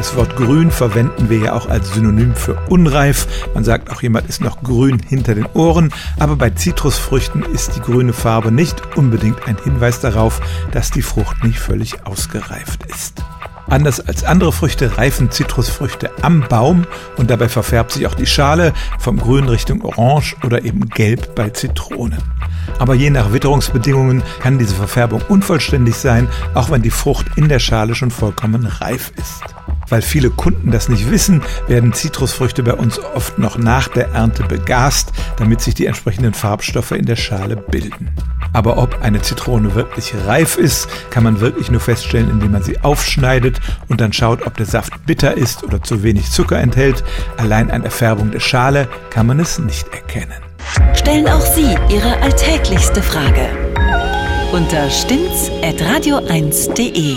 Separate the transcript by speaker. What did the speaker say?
Speaker 1: Das Wort grün verwenden wir ja auch als Synonym für unreif. Man sagt auch, jemand ist noch grün hinter den Ohren. Aber bei Zitrusfrüchten ist die grüne Farbe nicht unbedingt ein Hinweis darauf, dass die Frucht nicht völlig ausgereift ist. Anders als andere Früchte reifen Zitrusfrüchte am Baum und dabei verfärbt sich auch die Schale vom Grün Richtung Orange oder eben Gelb bei Zitronen. Aber je nach Witterungsbedingungen kann diese Verfärbung unvollständig sein, auch wenn die Frucht in der Schale schon vollkommen reif ist. Weil viele Kunden das nicht wissen, werden Zitrusfrüchte bei uns oft noch nach der Ernte begast, damit sich die entsprechenden Farbstoffe in der Schale bilden. Aber ob eine Zitrone wirklich reif ist, kann man wirklich nur feststellen, indem man sie aufschneidet und dann schaut, ob der Saft bitter ist oder zu wenig Zucker enthält. Allein an der Färbung der Schale kann man es nicht erkennen.
Speaker 2: Stellen auch Sie Ihre alltäglichste Frage unter stimmtz.radio1.de.